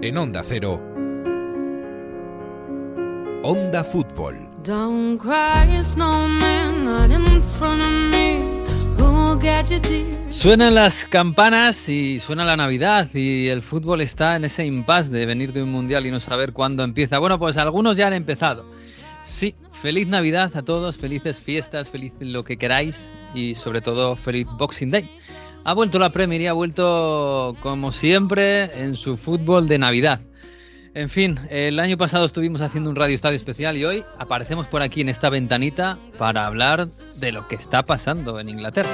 En Onda Cero. Onda Fútbol. Don't cry, snowman, not in front of me. Who'll get you tears? Suenan las campanas y suena la Navidad y el fútbol está en ese impasse de venir de un mundial y no saber cuándo empieza. Bueno, pues algunos ya han empezado. Sí, feliz Navidad a todos, felices fiestas, feliz lo que queráis y sobre todo feliz Boxing Day. Ha vuelto la Premier y ha vuelto como siempre en su fútbol de Navidad. En fin, el año pasado estuvimos haciendo un radio estadio especial y hoy aparecemos por aquí en esta ventanita para hablar de lo que está pasando en Inglaterra.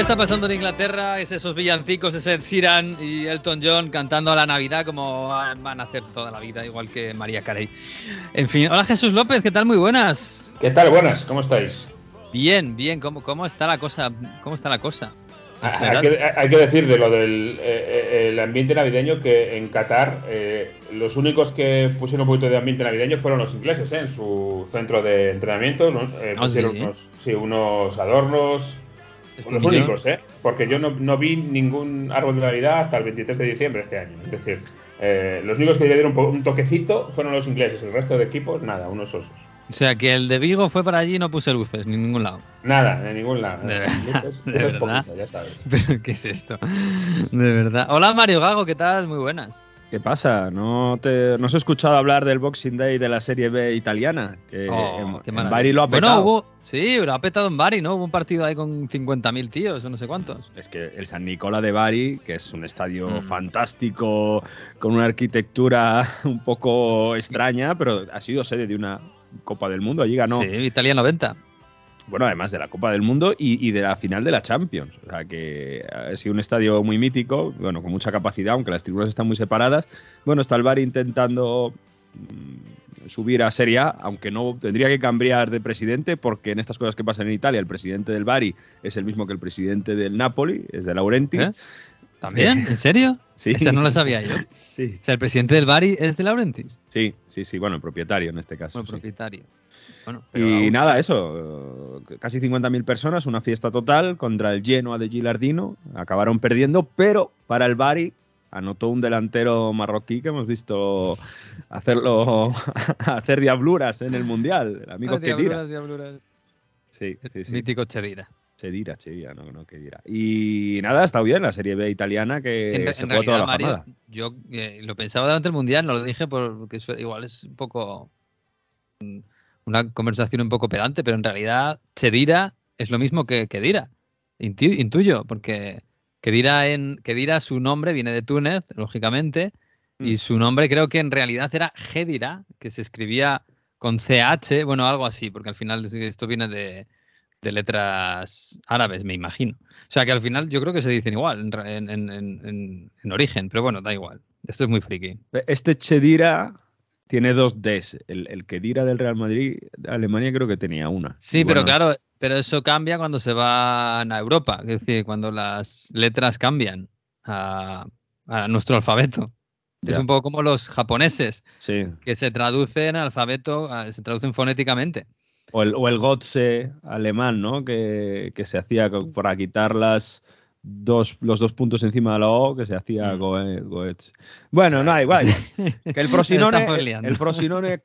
Que está pasando en Inglaterra es esos villancicos, ese Ed Sheeran y Elton John cantando a la Navidad como van a hacer toda la vida, igual que María Carey. En fin, hola Jesús López, ¿qué tal? Muy buenas. ¿Qué tal? Buenas, ¿cómo estáis? Bien, bien, ¿cómo, cómo está la cosa? ¿Cómo está la cosa? En Hay que, hay que decir de lo del eh, eh, el ambiente navideño que en Qatar eh, los únicos que pusieron un poquito de ambiente navideño fueron los ingleses ¿eh? en su centro de entrenamiento. ¿no? Eh, Ah, pusieron ¿sí? unos, sí, unos adornos. Los únicos, ¿eh? Porque yo no, no vi ningún árbol de Navidad hasta el 23 de diciembre este año. Es decir, eh, los únicos que le dieron un, toquecito fueron los ingleses. El resto de equipos, nada, unos osos. O sea, que el de Vigo fue para allí y no puse luces, ni en ningún lado. Nada, de ningún lado. De Luces- verdad, luces de verdad. poquito, ya sabes. ¿Pero qué es esto? De verdad. Hola Mario Gago, ¿qué tal? Muy buenas. ¿Qué pasa? ¿No, te, ¿No has escuchado hablar del Boxing Day de la Serie B italiana? Que Oh, en, en. Bari lo ha Bueno, petado. hubo, sí, lo ha petado en Bari, ¿no? Hubo un partido ahí con 50.000 tíos o no sé cuántos. Es que el San Nicola de Bari, que es un estadio Mm. fantástico, con una arquitectura un poco extraña, pero ha sido sede de una Copa del Mundo. Allí ganó, Sí, Italia 90. Bueno, además de la Copa del Mundo y, de la final de la Champions. O sea, que ha sido un estadio muy mítico, bueno, con mucha capacidad, aunque las tribunas están muy separadas. Bueno, está el Bari intentando mm, subir a Serie A, aunque no tendría que cambiar de presidente, porque en estas cosas que pasan en Italia, el presidente del Bari es el mismo que el presidente del Napoli, es de Laurentis. ¿Eh? ¿También? ¿En serio? Sí. Esa no la sabía yo. Sí, O sea, el presidente del Bari es de Laurentis. sí, sí, sí, bueno, el propietario en este caso. Bueno, sí. propietario. Bueno, pero Y aún- nada, eso, casi 50.000 personas, una fiesta total contra el Genoa de Gilardino, acabaron perdiendo, pero para el Bari anotó un delantero marroquí que hemos visto hacerlo hacer diabluras en el Mundial, el amigo Ah, Kedira. diabluras, diabluras. Sí, sí, sí. Mítico Chedira. Chedira, Chedira, no, no Kedira. Y nada, ha estado bien la Serie B italiana que En, se en toda la Mario, yo eh, lo pensaba durante el Mundial, no lo dije porque igual es un poco mm, una conversación un poco pedante, pero en realidad Chedira es lo mismo que Kedira. Intu- intuyo, porque Kedira, en, Kedira su nombre viene de Túnez, lógicamente, y Mm. su nombre creo que en realidad era Gedira, que se escribía con CH, bueno, algo así, porque al final es- esto viene de, de letras árabes, me imagino. O sea que al final yo creo que se dicen igual en, en- en- en- en- en origen, pero bueno, da igual. Esto es muy friki. Este Chedira tiene dos Ds. El, el Kedira del Real Madrid, Alemania creo que tenía una. Sí, pero claro, pero eso cambia cuando se van a Europa, es decir, cuando las letras cambian a, a nuestro alfabeto. Es un poco como los japoneses, Sí. que se traducen alfabeto, se traducen fonéticamente. O el, o el Gotze alemán, ¿no? Que, que se hacía co- para quitar las dos, los dos puntos encima de la O, que se hacía Mm. Goe- Goetz. Bueno, no, igual. Que el Frosinone, el, el Frosinone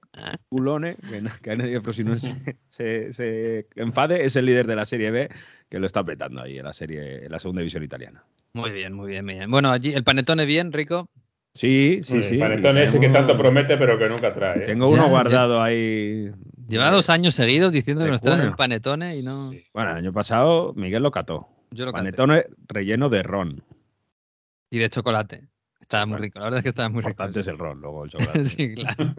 culone, que, no- que nadie el Frosinone se, se- se enfade, es el líder de la Serie B, que lo está petando ahí en la serie, en la segunda división italiana. Muy bien, muy bien, muy bien. Bueno, allí el panetone bien, rico. Sí, sí, El sí. panetón ese que tanto promete, pero que nunca trae. ¿eh? Tengo uno ya. guardado ahí. Lleva dos años seguidos diciendo que nos traen junio. el panetone y no. Sí. Bueno, el año pasado Miguel lo cató. Yo lo canté. Panetone relleno de ron. Y de chocolate. Estaba muy rico, la verdad es que estaba muy rico. Importante es el ron, luego el chocolate. sí, claro.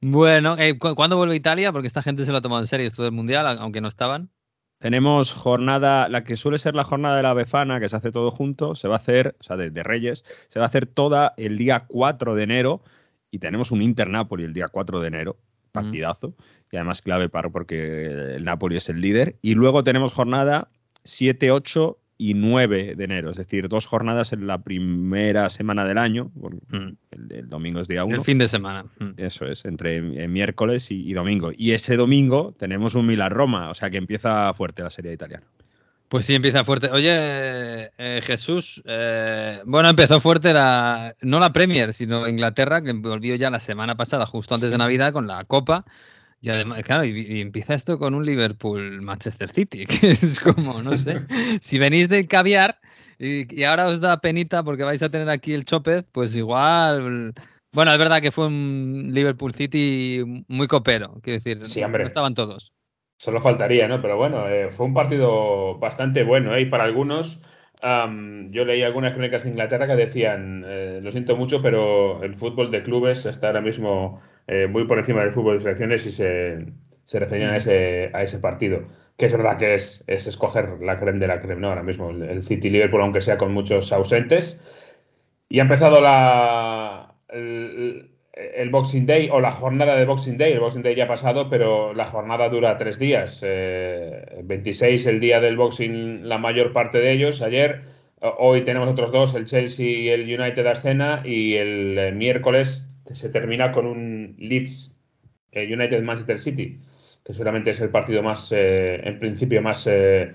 bueno, eh, ¿cu- ¿cuándo vuelve Italia? Porque esta gente se lo ha tomado en serio esto del mundial, aunque no estaban. Tenemos jornada, la que suele ser la jornada de la Befana, que se hace todo junto, se va a hacer, o sea, de, de Reyes, se va a hacer toda el día 4 de enero y tenemos un Inter-Napoli el día 4 de enero, partidazo, y además clave para porque el Napoli es el líder. Y luego tenemos jornada 7, 8 y 9 de enero, es decir, dos jornadas en la primera semana del año, Mm. el, el domingo es día 1. El fin de semana. Mm. Eso es, entre eh, miércoles y, y domingo. Y ese domingo tenemos un Milan-Roma, o sea que empieza fuerte la serie italiana. Pues sí, empieza fuerte. Oye, eh, Jesús, eh, bueno, empezó fuerte la, no la Premier, sino Inglaterra, que volvió ya la semana pasada, justo antes de Navidad, con la Copa. Y además, claro, y, y empieza esto con un Liverpool-Manchester City, que es como, no sé, si venís de caviar y, y ahora os da penita porque vais a tener aquí el chope, pues igual... Bueno, es verdad que fue un Liverpool City muy copero, quiero decir, Sí, no estaban todos. Solo faltaría, ¿no? Pero bueno, eh, fue un partido bastante bueno, ¿eh? Y para algunos, am, yo leí algunas crónicas de Inglaterra que decían, eh, lo siento mucho, pero el fútbol de clubes está ahora mismo eh, muy por encima del fútbol de selecciones y se, se referían a ese, a ese partido. Que es verdad que es, es escoger la creme de la creme, ¿no? Ahora mismo el, el City-Liverpool, aunque sea con muchos ausentes. Y ha empezado la, el Boxing Day o la jornada de Boxing Day. El Boxing Day ya ha pasado, pero la jornada dura tres días. Eh, 26 el día del Boxing, la mayor parte de ellos, ayer. O- Hoy tenemos otros dos, el Chelsea y el United a escena. Y el eh, miércoles se termina con un Leeds eh, United Manchester City, que seguramente es el partido más, eh, en principio, más eh,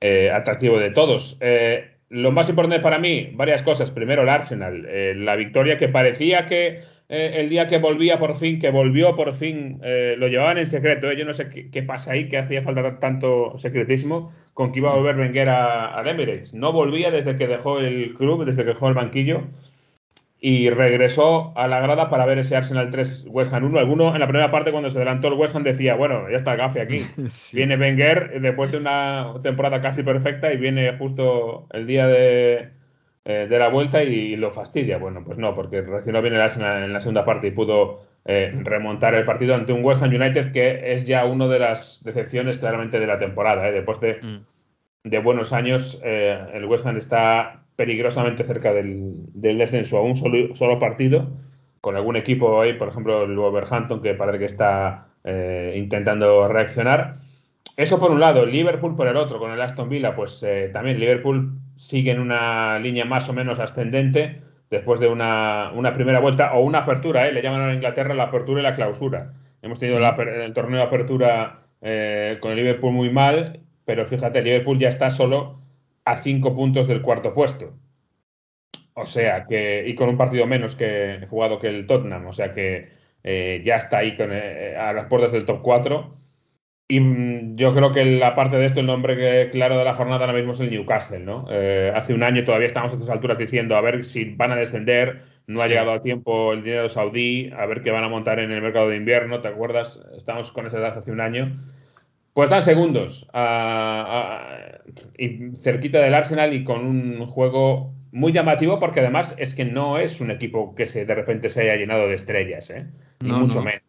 eh, atractivo de todos. Eh, lo más importante para mí, varias cosas. Primero, el Arsenal. Eh, la victoria que parecía que eh, el día que volvía por fin, que volvió por fin, eh, lo llevaban en secreto. ¿eh? Yo no sé qué, qué pasa ahí, que hacía falta tanto secretismo con que iba a volver Wenger a- al Emirates. No volvía desde que dejó el club, desde que dejó el banquillo. Y regresó a la grada para ver ese Arsenal 3 West Ham 1. Alguno en la primera parte, cuando se adelantó el West Ham, decía: Bueno, ya está el gafe aquí. Sí. Viene Wenger después de una temporada casi perfecta y viene justo el día de, eh, de la vuelta y lo fastidia. Bueno, pues no, porque reaccionó bien el Arsenal en la segunda parte y pudo eh, remontar el partido ante un West Ham United que es ya una de las decepciones claramente de la temporada. ¿eh? Después de, Mm. de buenos años, el West Ham está peligrosamente cerca del, del descenso a un solo, solo partido, con algún equipo ahí, por ejemplo el Wolverhampton, que parece que está intentando reaccionar. Eso por un lado, Liverpool por el otro, con el Aston Villa, pues también Liverpool sigue en una línea más o menos ascendente después de una, una primera vuelta o una apertura, ¿eh? le llaman a Inglaterra la apertura y la clausura. Hemos tenido la el torneo de apertura eh, con el Liverpool muy mal, pero fíjate, el Liverpool ya está solo a cinco puntos del cuarto puesto. O sea que, y con un partido menos que jugado que el Tottenham, o sea que eh, ya está ahí con, a las puertas del top 4. Y mm, yo creo que la parte de esto, el nombre que- claro de la jornada ahora mismo es el Newcastle, ¿no? Eh, hace un año todavía estamos a estas alturas diciendo a ver si van a descender, no ha llegado a tiempo el dinero saudí, a ver qué van a montar en el mercado de invierno, ¿te acuerdas? Estamos con esa edad hace un año. Pues están segundos a- a- y cerquita del Arsenal y con un juego muy llamativo porque además es que no es un equipo que se, de repente se haya llenado de estrellas, ¿eh? ni No, mucho no. menos.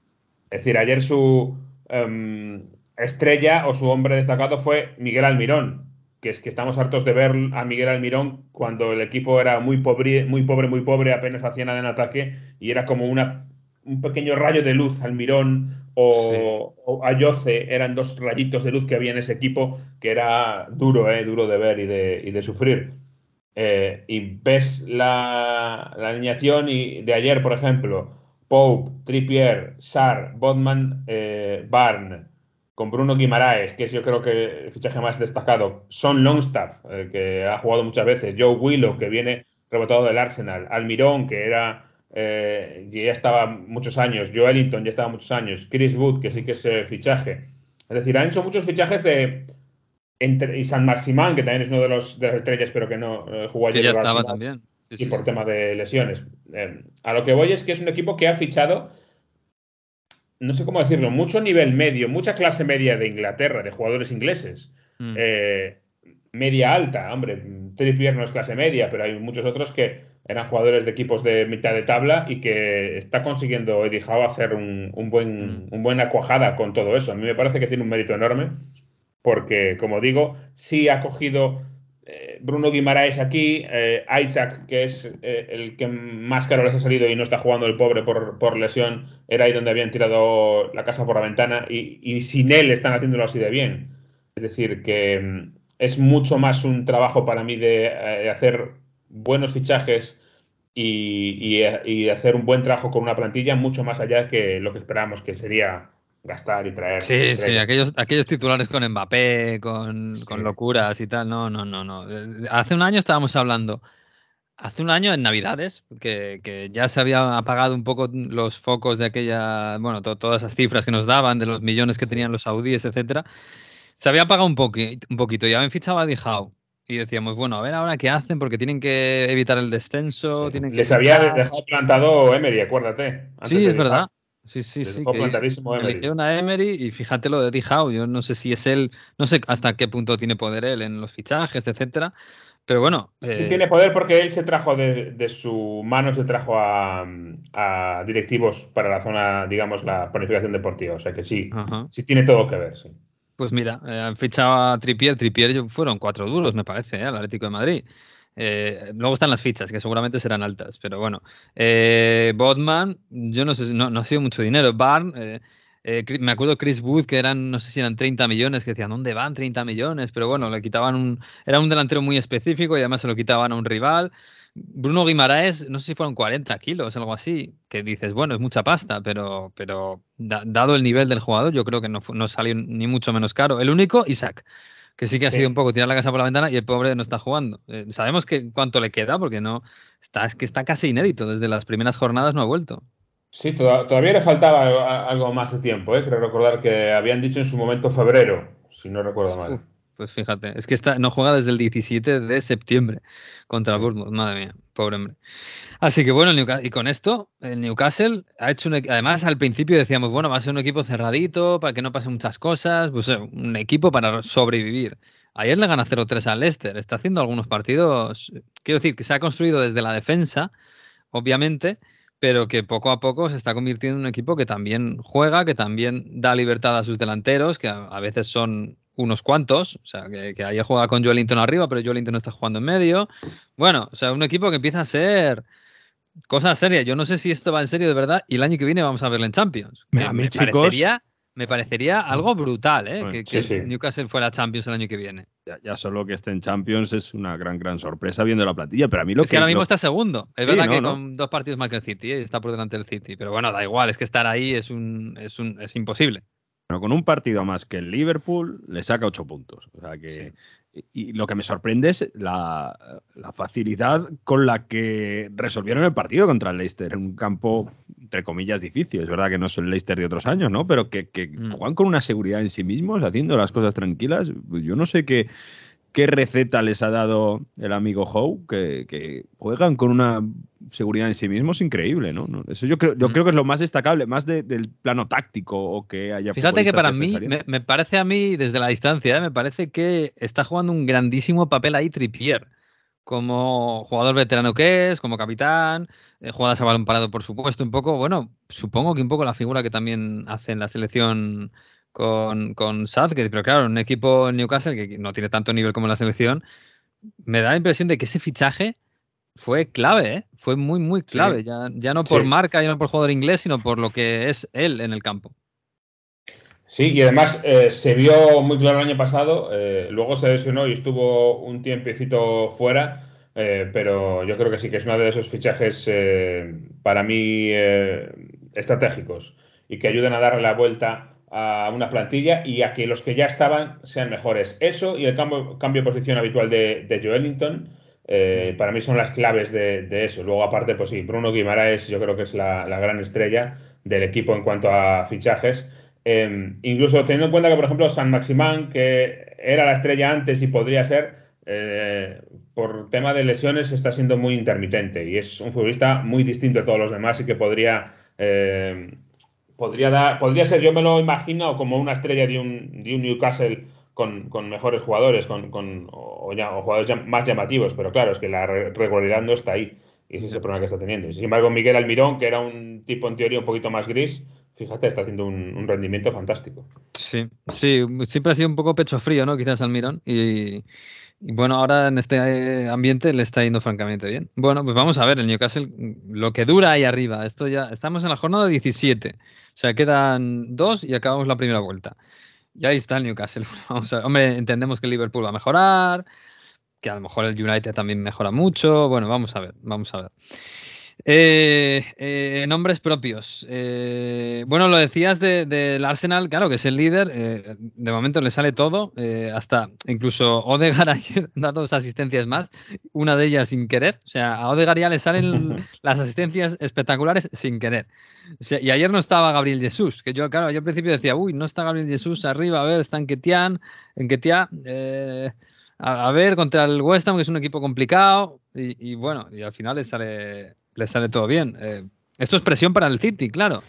Es decir, ayer su em, estrella o su hombre destacado fue Miguel Almirón, que es que estamos hartos de ver a Miguel Almirón cuando el equipo era muy pobre, muy pobre, muy pobre, apenas hacía nada en ataque y era como una, un pequeño rayo de luz. Almirón o, o Ayoce eran dos rayitos de luz que había en ese equipo que era duro, eh, duro de ver y de, y de sufrir. Eh, y ves la, la alineación y de ayer, por ejemplo, Pope, Trippier, Sar, Bodman, eh, Barn, con Bruno Guimaraes, que es yo creo que el fichaje más destacado, Son Longstaff, eh, que ha jugado muchas veces, Joe Willow, que viene rebotado del Arsenal, Almirón, que era eh, que ya estaba muchos años, Joe Ellington ya estaba muchos años, Chris Wood, que sí que es eh, fichaje. Es decir, han hecho muchos fichajes de. Entre, y San Maximán, que también es uno de los de las estrellas, pero que no eh, jugó Que ayer. ya por estaba también. Sí, y sí, por sí. tema de lesiones. Eh, a lo que voy es que es un equipo que ha fichado, no sé cómo decirlo, mucho nivel medio, mucha clase media de Inglaterra, de jugadores ingleses. Mm. Eh, media alta, hombre, Trippier no es clase media, pero hay muchos otros que eran jugadores de equipos de mitad de tabla y que está consiguiendo Eddie Howe hacer un, un buen, Mm. un buena cuajada con todo eso. A mí me parece que tiene un mérito enorme porque, como digo, sí ha cogido Bruno Guimaraes aquí, eh, Isaac, que es eh, el que más caro les ha salido y no está jugando el pobre por, por lesión, era ahí donde habían tirado la casa por la ventana y, sin él están haciéndolo así de bien. Es decir, que mm, es mucho más un trabajo para mí de, eh, hacer buenos fichajes y, y, y hacer un buen trabajo con una plantilla, mucho más allá que lo que esperábamos que sería gastar y traer. Sí, sí, aquellos, aquellos titulares con Mbappé, con, Sí. con locuras y tal. No, no, no, no. Hace un año estábamos hablando, hace un año en Navidades, que, que ya se había apagado un poco los focos de aquella, bueno, to- todas esas cifras que nos daban de los millones que tenían los saudíes, etcétera. Se había apagado un, poqui- un poquito. Ya habían fichado a Dijau. Y decíamos, bueno, a ver ahora qué hacen, porque tienen que evitar el descenso, Sí. tienen que. Les había fichar. dejado plantado Emery, acuérdate. antes Sí, de es verdad. Sí, sí, sí. que plantadísimo Emery. y fíjate lo de Dijau. Yo no sé si es él, no sé hasta qué punto tiene poder él en los fichajes, etcétera. Pero bueno, Sí eh, tiene poder porque él se trajo de, de su mano, se trajo a, a directivos para la zona, digamos, la planificación deportiva. O sea que sí, ajá. sí tiene todo que ver, sí. Pues mira, eh, han fichado a Trippier. Trippier fueron cuatro duros, me parece, ¿eh? al Atlético de Madrid. Eh, luego están las fichas, que seguramente serán altas, pero bueno. Eh, Bodman, yo no sé, no, no ha sido mucho dinero. Barn, eh, me acuerdo Chris Wood, que eran, no sé si eran 30 millones, que decían, ¿dónde van 30 millones? Pero bueno, le quitaban un. Era un delantero muy específico y además se lo quitaban a un rival. Bruno Guimaraes, no sé si fueron 40 kilos, algo así, que dices, bueno, es mucha pasta, pero, pero da- dado el nivel del jugador, yo creo que no salió ni mucho menos caro. El único, Isaac, que sí que ha Sí. sido un poco tirar la casa por la ventana y el pobre no está jugando. Eh, sabemos que cuánto le queda, porque no está, es que está casi inédito, desde las primeras jornadas no ha vuelto. Sí, toda- todavía le faltaba algo, algo más de tiempo, ¿eh? Creo recordar que habían dicho en su momento febrero, si no recuerdo mal. Pues fíjate, es que está, no juega desde el 17 de septiembre contra el. Bournemouth, madre mía, pobre hombre. Así que bueno, y con esto, el Newcastle ha hecho un, equ- además al principio decíamos, bueno, va a ser un equipo cerradito, para que no pasen muchas cosas, pues eh, un equipo para sobrevivir. Ayer le gana 0-3 al Leicester, está haciendo algunos partidos, quiero decir, que se ha construido desde la defensa, obviamente, pero que poco a poco se está convirtiendo en un equipo que también juega, que también da libertad a sus delanteros, que a veces son unos cuantos, o sea, que, que ayer juega con Joelinton arriba, pero Joelinton no está jugando en medio. Bueno, o sea, un equipo que empieza a ser cosa seria. Yo no sé si esto va en serio de verdad y el año que viene vamos a verlo en Champions. Me- a mí, me, chicos- parecería, me parecería algo brutal, ¿eh? Bueno, que, sí, que sí. Newcastle fuera Champions el año que viene. Ya, ya solo que esté en Champions es una gran, gran sorpresa viendo la plantilla. Pero a mí lo es que ahora mismo lo- está segundo. Es Sí, verdad no, que no. con dos partidos más que el City ¿eh? está por delante del City. Pero bueno, da igual, es que estar ahí es un, es un es imposible. Bueno, con un partido más que el Liverpool, le saca ocho puntos. O sea que. Y y lo que me sorprende es la, la facilidad con la que resolvieron el partido contra el Leicester. En un campo, entre comillas, difícil. Es verdad que no es el Leicester de otros años, ¿no? Pero que, que Mm. juegan con una seguridad en sí mismos, haciendo las cosas tranquilas. Yo no sé qué, qué receta les ha dado el amigo Howe, que, que juegan con una seguridad en sí mismos increíble, ¿no? No, Eso yo creo, yo creo que es lo más destacable, más de- del plano táctico o que haya Fíjate que para mí, me, me parece a mí, desde la distancia, ¿eh? me parece que está jugando un grandísimo papel ahí Trippier. Como jugador veterano que es, como capitán, eh, jugadas a balón parado, por supuesto, un poco, bueno, supongo que un poco la figura que también hace en la selección con, con Southgate, pero claro, un equipo en Newcastle que no tiene tanto nivel como la selección, me da la impresión de que ese fichaje fue clave, ¿eh? fue muy, muy clave, ya, ya no por Sí. marca, ya no por jugador inglés, sino por lo que es él en el campo. Sí, y además eh, se vio muy claro el año pasado, eh, luego se lesionó y estuvo un tiempecito fuera, pero yo creo que sí que es uno de esos fichajes para mí estratégicos y que ayudan a darle la vuelta a una plantilla y a que los que ya estaban sean mejores. Eso y el cambio, cambio de posición habitual de, de Joelinton, eh, para mí son las claves de, de eso. Luego, aparte, pues sí, Bruno Guimaraes yo creo que es la, la gran estrella del equipo en cuanto a fichajes. Eh, incluso teniendo en cuenta que, por ejemplo, San Maximán, que era la estrella antes y podría ser, eh, por tema de lesiones, está siendo muy intermitente y es un futbolista muy distinto a todos los demás y que podría, eh, podría, dar, podría ser, yo me lo imagino, como una estrella de un, de un Newcastle con, con, mejores jugadores con, con o, ya, jugadores más llamativos, pero claro, es que la regularidad no está ahí y ese es el problema que está teniendo. Sin embargo, Miguel Almirón, que era un tipo en teoría un poquito más gris, fíjate, está haciendo un, un rendimiento fantástico. Sí, sí, siempre ha sido un poco pecho frío, ¿no? Quizás Almirón. Y, y bueno, ahora en este eh, ambiente le está yendo francamente bien. Bueno, pues vamos a ver, el Newcastle, lo que dura ahí arriba. Esto ya, estamos en la jornada 17. O sea, quedan dos y acabamos la primera vuelta. Y ahí está el Newcastle. Hombre, entendemos que el Liverpool va a mejorar, que a lo mejor el United también mejora mucho. Bueno, vamos a ver, vamos a ver. Eh, eh, nombres propios. Eh, bueno, lo decías de- del Arsenal, claro, que es el líder. eh, de momento le sale todo. eh, hasta incluso Odegaard ayer da dos asistencias más, una de ellas sin querer. O sea, a Odegaard ya le salen las asistencias espectaculares sin querer. O sea, y ayer no estaba Gabriel Jesús, que yo, claro, yo al principio decía, uy, no está Gabriel Jesús arriba, a ver, está en Ketian, en Ketia, a, a ver, contra el West Ham, que es un equipo complicado, y, y bueno, y al final le sale, le sale todo bien. Eh, esto es presión para el City, claro.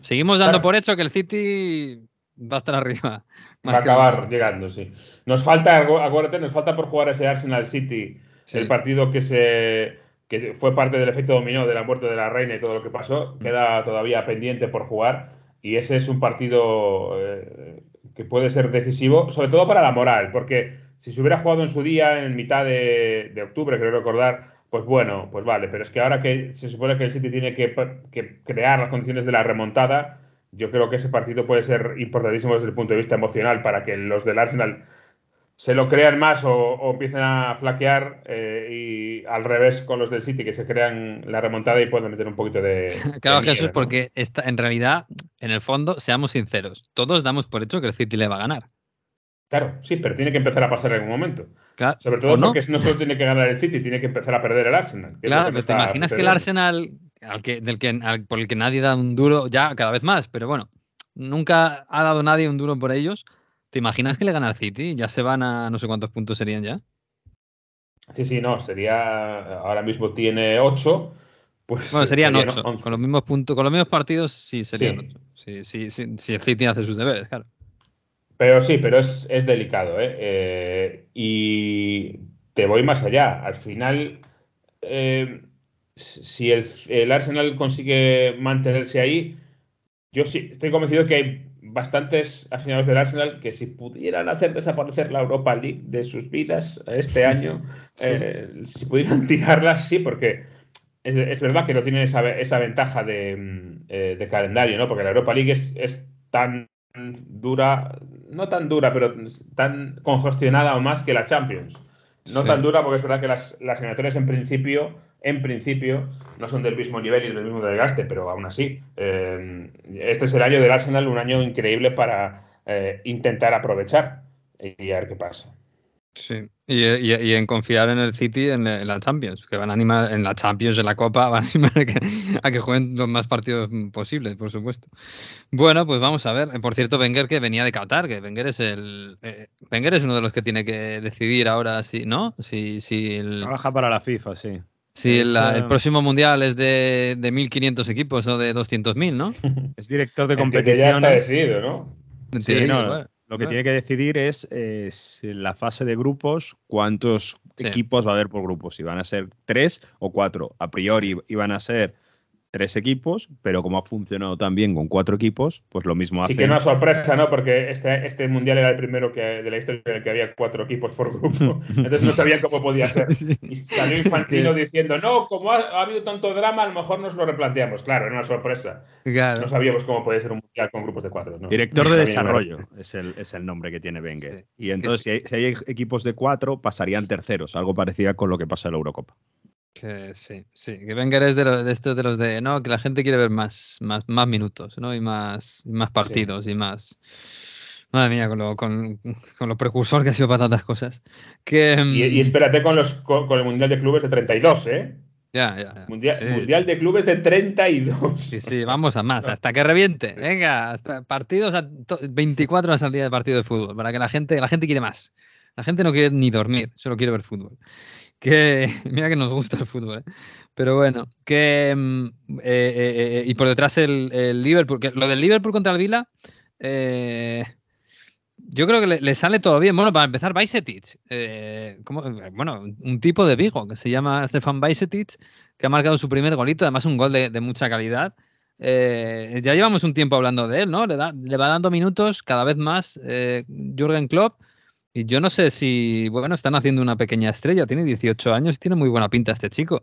Seguimos dando Claro. por hecho que el City va a estar arriba. más Va a acabar nunca. llegando, sí. Nos falta, acu- acuérdate, nos falta por jugar ese Arsenal City, Sí. el partido que se que fue parte del efecto dominó de la muerte de la reina y todo lo que pasó, Mm. queda todavía pendiente por jugar y ese es un partido eh, que puede ser decisivo, sobre todo para la moral, porque si se hubiera jugado en su día, en mitad de, de octubre, creo recordar, pues bueno, pues vale, pero es que ahora que se supone que el City tiene que, que crear las condiciones de la remontada, yo creo que ese partido puede ser importantísimo desde el punto de vista emocional para que los del Arsenal se lo crean más o, o empiecen a flaquear eh, y al revés con los del City que se crean la remontada y puedan meter un poquito de... Claro, de Jesús, porque esta, en realidad, en el fondo, seamos sinceros, todos damos por hecho que el City le va a ganar. Claro, sí, pero tiene que empezar a pasar en algún momento. Claro, Sobre todo porque no solo tiene que ganar el City, tiene que empezar a perder el Arsenal. Claro, pero te imaginas que el. Arsenal, al que, del que, al- por el que nadie da un duro, ya cada vez más, pero bueno, nunca ha dado nadie un duro por ellos. ¿Te imaginas que le gana al City? Ya se van a no sé cuántos puntos serían ya. Sí, sí, no, sería. Ahora mismo tiene 8. Pues Bueno, serían serían 8. 11. Con los mismos puntos, con los mismos partidos, sí serían Sí. 8. Sí, sí, sí, si el City hace sus deberes, claro. Pero sí, pero es, es delicado, ¿eh? Eh, Y te voy más allá. Al final, eh, si el, el Arsenal consigue mantenerse ahí, yo sí estoy convencido que hay bastantes aficionados del Arsenal que si pudieran hacer desaparecer la Europa League de sus vidas este año, eh, si pudieran tirarla, sí, porque es, es verdad que no tienen esa, esa ventaja de, mm, de calendario, ¿no? Porque la Europa League es, es tan dura, no tan dura, pero tan congestionada o más que la Champions. No Sí. tan dura porque es verdad que las, las eliminatorias en principio, en principio, no son del mismo nivel y del mismo desgaste, pero aún así, eh, este es el año del Arsenal, un año increíble para eh, intentar aprovechar y a ver qué pasa. Sí. Y, y- y en confiar en el City en, en la Champions, que van a animar en la Champions, en la Copa, van a animar a que, a que jueguen los más partidos posibles, por supuesto. Bueno, pues vamos a ver. Por cierto, Wenger que venía de Qatar, que Wenger es el eh, Wenger es uno de los que tiene que decidir ahora si, ¿no? Si, si el, Trabaja para la FIFA, sí. si es, la- el eh, próximo mundial es de, de 1.500 equipos o de 200.000, ¿no? Es director de que ya está decidido, ¿no? Sí, no, bueno. Lo que tiene que decidir es, eh, en la fase de grupos cuántos Sí. equipos va a haber por grupos. Si van a ser tres o cuatro. A priori iban a ser tres equipos, pero como ha funcionado tan bien con cuatro equipos, pues lo mismo Sí hacen. que una sorpresa, ¿no? Porque este, este mundial era el primero que, de la historia en el que había cuatro equipos por grupo. Entonces no sabían cómo podía ser. Y salió Infantino diciendo, no, como ha, ha habido tanto drama, a lo mejor nos lo replanteamos. Claro, era una sorpresa. Claro. No sabíamos cómo podía ser un mundial con grupos de cuatro. ¿no? Director de desarrollo es el, es el nombre que tiene Wenger. Sí. Y entonces, si hay, si hay equipos de cuatro, pasarían terceros, algo parecido con lo que pasa en la Eurocopa. Que sí, sí, que Wenger es de, los, de estos de los de, no, que la gente quiere ver más, más, más minutos, ¿no? Y más, más partidos y más... Madre mía, con lo, con, con lo precursor que ha sido para tantas cosas. Que, Y, y mm, espérate con, los, con, con el mundial de clubes de 32, ¿eh? ya, ya, ya. Mundial, Sí, mundial de clubes de 32. Sí, sí, vamos a más, hasta que reviente. Venga, hasta partidos, a to- 24 horas al día de partido de fútbol, para que la gente, la gente quiere más. La gente no quiere ni dormir, solo quiere ver fútbol. Que, mira que nos gusta el fútbol, ¿eh? Pero bueno, que. mm, eh, eh, y por detrás el, el Liverpool. Que lo del Liverpool contra el Vila. yo creo que le, le sale todo bien. Bueno, para empezar, Bajsetic. ¿cómo? bueno, un tipo de Vigo que se llama Stefan Bajsetic, que ha marcado su primer golito, además un gol de, de mucha calidad. Ya llevamos un tiempo hablando de él, ¿no? Le, da, le va dando minutos cada vez más Jürgen Klopp. Y yo no sé si, bueno, están haciendo una pequeña estrella. Tiene 18 años y tiene muy buena pinta este chico.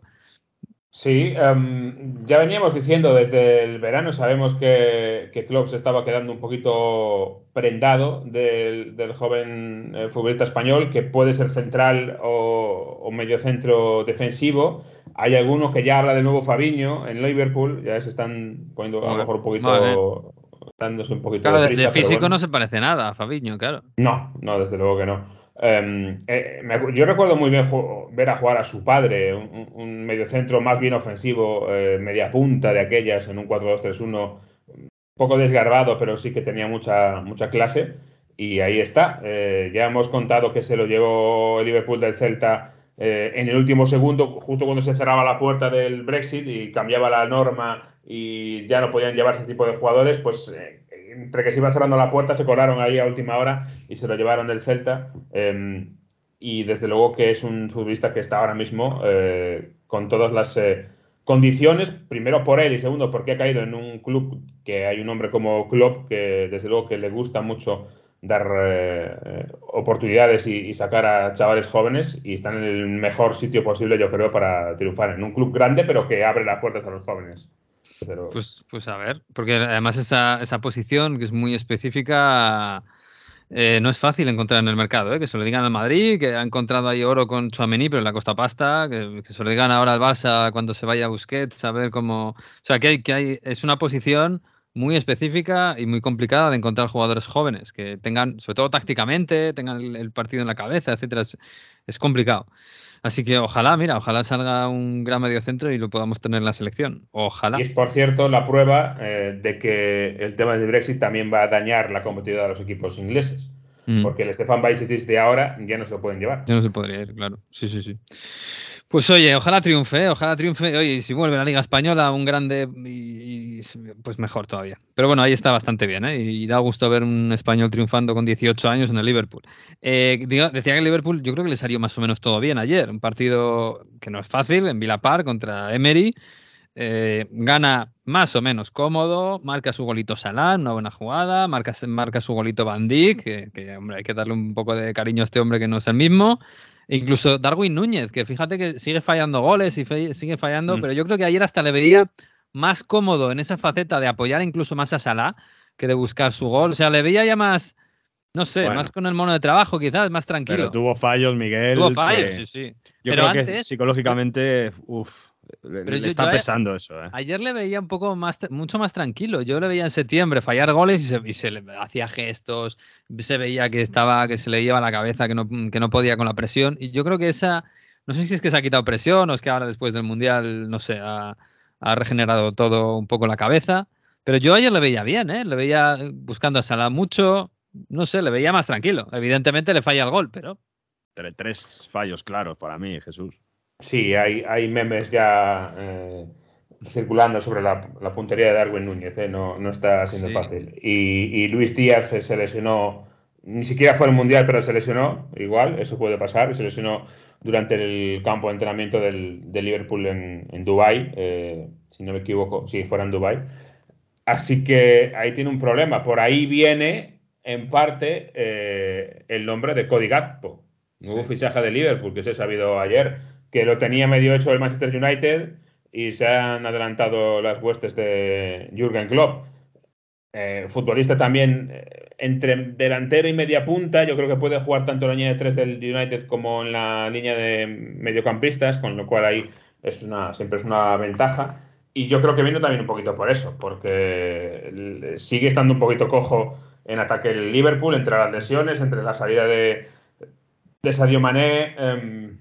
Sí, em, ya veníamos diciendo desde el verano, sabemos que, que Klopp se estaba quedando un poquito prendado del, del joven eh, futbolista español, que puede ser central o, o medio centro defensivo. Hay algunos que ya habla del nuevo Fabiño en Liverpool, ya se están poniendo a lo mejor un poquito, dándose un poquito Claro, de prisa, de físico bueno. no se parece nada a Fabiño, claro. No, no, desde luego que no. Eh, eh, me yo recuerdo muy bien ver a jugar a su padre, un, un mediocentro más bien ofensivo, eh, media punta de aquellas, en un 4-2-3-1, un poco desgarbado, pero sí que tenía mucha, mucha clase. Y ahí está. Eh, ya hemos contado que se lo llevó el Liverpool del Celta eh, en el último segundo, justo cuando se cerraba la puerta del Brexit y cambiaba la norma y ya no podían llevar ese tipo de jugadores, pues eh, entre que se iba cerrando la puerta se colaron ahí a última hora y se lo llevaron del Celta. eh, y desde luego que es un futbolista que está ahora mismo eh, con todas las eh, condiciones, primero por él y segundo porque ha caído en un club que hay un hombre como Klopp que desde luego que le gusta mucho dar oportunidades y, y sacar a chavales jóvenes y están en el mejor sitio posible yo creo para triunfar en un club grande pero que abre las puertas a los jóvenes. Pero- Pues, pues a ver, porque además esa, esa posición que es muy específica eh, no es fácil encontrar en el mercado, ¿eh? que se lo digan al Madrid, que ha encontrado ahí oro con Chouameni, pero le ha costado pasta, que, que se lo digan ahora al Barça cuando se vaya a Busquets, a ver cómo... O sea, que hay, que hay, es una posición muy específica y muy complicada de encontrar jugadores jóvenes, que tengan, sobre todo tácticamente, tengan el, el partido en la cabeza, etcétera. Es, es complicado. Así que ojalá, mira, ojalá salga un gran mediocentro y lo podamos tener en la selección. Ojalá. Y es, por cierto, la prueba eh, de que el tema del Brexit también va a dañar la competitividad de los equipos ingleses. Mm. Porque el Stefan Bajcetic de ahora ya no se lo pueden llevar. Ya no se podría ir, claro. Sí, sí, sí. Pues oye, ojalá triunfe, ¿eh? ojalá triunfe. Oye, si vuelve la Liga Española, un grande, y, pues mejor todavía. Pero bueno, ahí está bastante bien, ¿eh? Y da gusto ver un español triunfando con 18 años en el Liverpool. Eh, decía que el Liverpool, yo creo que le salió más o menos todo bien ayer. Un partido que no es fácil, en Villa contra Emery. Eh, gana más o menos cómodo, marca su golito Salah, una buena jugada, marca, marca su golito Van Dijk, que, que, hombre, hay que darle un poco de cariño a este hombre que no es el mismo. E incluso Darwin Núñez, que fíjate que sigue fallando goles y fe- sigue fallando, Mm. pero yo creo que ayer hasta le veía más cómodo en esa faceta de apoyar incluso más a Salah que de buscar su gol. O sea, le veía ya más, no sé, Bueno. más con el mono de trabajo, quizás, más tranquilo. Pero tuvo fallos, Miguel. Tuvo fallos, que sí, sí. Yo Pero creo que antes- psicológicamente, uff, le, Pero le yo- está yo a- pesando eso. ¿eh? Ayer le veía un poco más, mucho más tranquilo. Yo le veía en septiembre fallar goles y se, y se le hacía gestos, se veía que estaba, que se le iba la cabeza, que no, que no podía con la presión. Y yo creo que esa, no sé si es que se ha quitado presión o es que ahora después del mundial, no sé, ha, ha regenerado todo un poco la cabeza. Pero yo ayer le veía bien, ¿eh? Le veía buscando a Salah mucho, no sé, le veía más tranquilo. Evidentemente le falla el gol, pero Tre- Tres fallos claros para mí, Jesús. Sí, hay, hay memes ya eh, circulando sobre la, la puntería de Darwin Núñez, eh, no, no está siendo Sí. fácil. Y, y Luis Díaz se lesionó, ni siquiera fue al Mundial, pero se lesionó, igual, eso puede pasar, se lesionó durante el campo de entrenamiento del, del Liverpool en, en Dubái, eh, si no me equivoco, si fuera en Dubái. Así que ahí tiene un problema. Por ahí viene, en parte, el nombre de Cody Gakpo, nuevo fichaje de Liverpool, que se ha sabido ayer, que lo tenía medio hecho el Manchester United y se han adelantado las huestes de Jürgen Klopp. Eh, futbolista también eh, entre delantero y media punta, yo creo que puede jugar tanto en la línea de tres del United como en la línea de mediocampistas, con lo cual ahí es una, siempre es una ventaja. Y yo creo que viene también un poquito por eso, porque sigue estando un poquito cojo en ataque el Liverpool, entre las lesiones, entre la salida de, de Sadio Mané, em,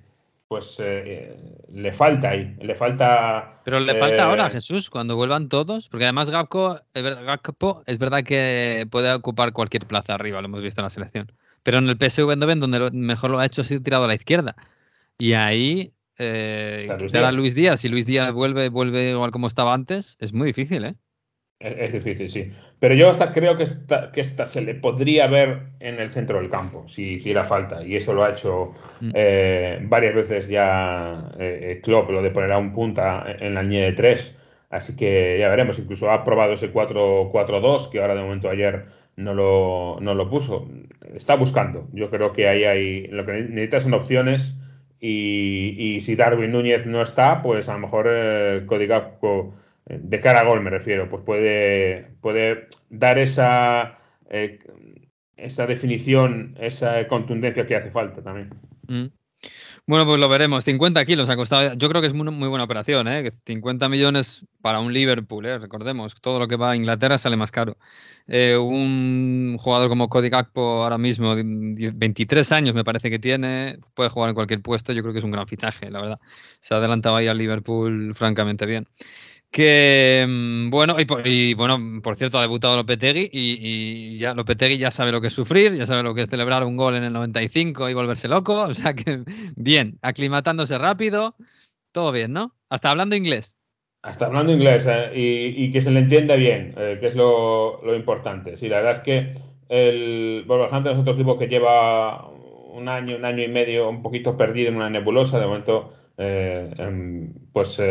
pues eh, le falta ahí, le falta... Pero le falta eh, ahora, Jesús, cuando vuelvan todos, porque además Gakpo, es verdad, Gakpo es verdad que puede ocupar cualquier plaza arriba, lo hemos visto en la selección. Pero en el PSV Eindhoven, donde lo- mejor lo ha hecho, ha sido tirado a la izquierda. Y ahí, eh, Luis Díaz. Luis Díaz, si Luis Díaz vuelve, vuelve igual como estaba antes, es muy difícil, ¿eh? Es, es difícil, sí. Pero yo hasta creo que esta, que esta se le podría ver en el centro del campo, si hiciera falta. Y eso lo ha hecho Mm. eh, varias veces ya eh, Klopp, lo de poner a un punta en la línea de tres. Así que ya veremos. Incluso ha probado ese 4-4-2, que ahora de momento ayer no lo, no lo puso. Está buscando. Yo creo que ahí hay. Lo que necesita son opciones. Y, y si Darwin Núñez no está, pues a lo mejor eh, Cody eh, de cara a gol me refiero, pues puede, puede dar esa, eh, esa definición, esa contundencia que hace falta también. Mm. Bueno, pues lo veremos. 50 kilos ha costado. Yo creo que es muy, muy buena operación, ¿eh? Que 50 millones para un Liverpool, ¿eh? recordemos. Todo lo que va a Inglaterra sale más caro. Eh, un jugador como Cody Gakpo ahora mismo, 23 años me parece que tiene, puede jugar en cualquier puesto. Yo creo que es un gran fichaje, la verdad. Se ha adelantado ahí al Liverpool francamente bien. Que mm, bueno, y y, bueno, por cierto, ha debutado Lopetegui y, y, ya Lopetegui ya sabe lo que es sufrir, ya sabe lo que es celebrar un gol en el 95 y volverse loco. O sea que bien, aclimatándose rápido, todo bien, ¿no? Hasta hablando inglés. Hasta hablando inglés eh, y, y, que se le entienda bien, eh, que es lo, lo, importante. Sí, la verdad es que el Wolverhampton es otro equipo que lleva un año, un año y medio un poquito perdido en una nebulosa. De momento, eh, pues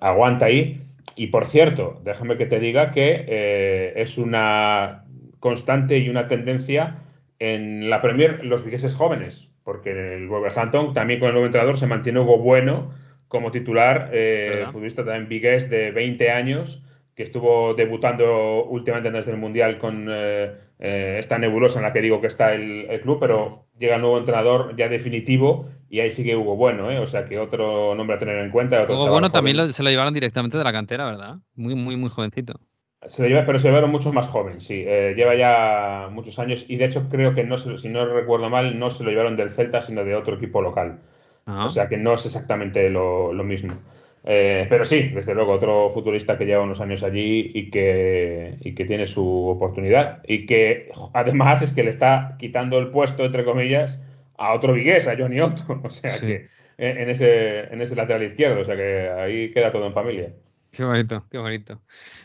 aguanta ahí y por cierto, déjame que te diga que eh, es una constante y una tendencia en la Premier los vigueses jóvenes, porque el Wolverhampton también con el nuevo entrenador se mantiene Hugo Bueno como titular, eh, futbolista también vigués de 20 años, que estuvo debutando últimamente desde el Mundial con eh, eh, esta nebulosa en la que digo que está el, el, club, pero llega el nuevo entrenador ya definitivo y ahí sigue Hugo Bueno, ¿eh? o sea que otro nombre a tener en cuenta. Otro Hugo Bueno también lo, se lo llevaron directamente de la cantera, ¿verdad? Muy, muy, muy jovencito. Se lo lleva, pero se llevaron mucho más joven, sí. Eh, lleva ya muchos años y de hecho creo que, no se, si no recuerdo mal, no se lo llevaron del Celta, sino de otro equipo local. Ah. O sea que no es exactamente lo, lo mismo. Eh, pero sí, desde luego, otro futbolista que lleva unos años allí y que, y que tiene su oportunidad. Y que además es que le está quitando el puesto, entre comillas, a otro vigués, a Johnny Otto. O sea sí. que en ese, en ese lateral izquierdo. O sea que ahí queda todo en familia. Qué bonito, qué bonito.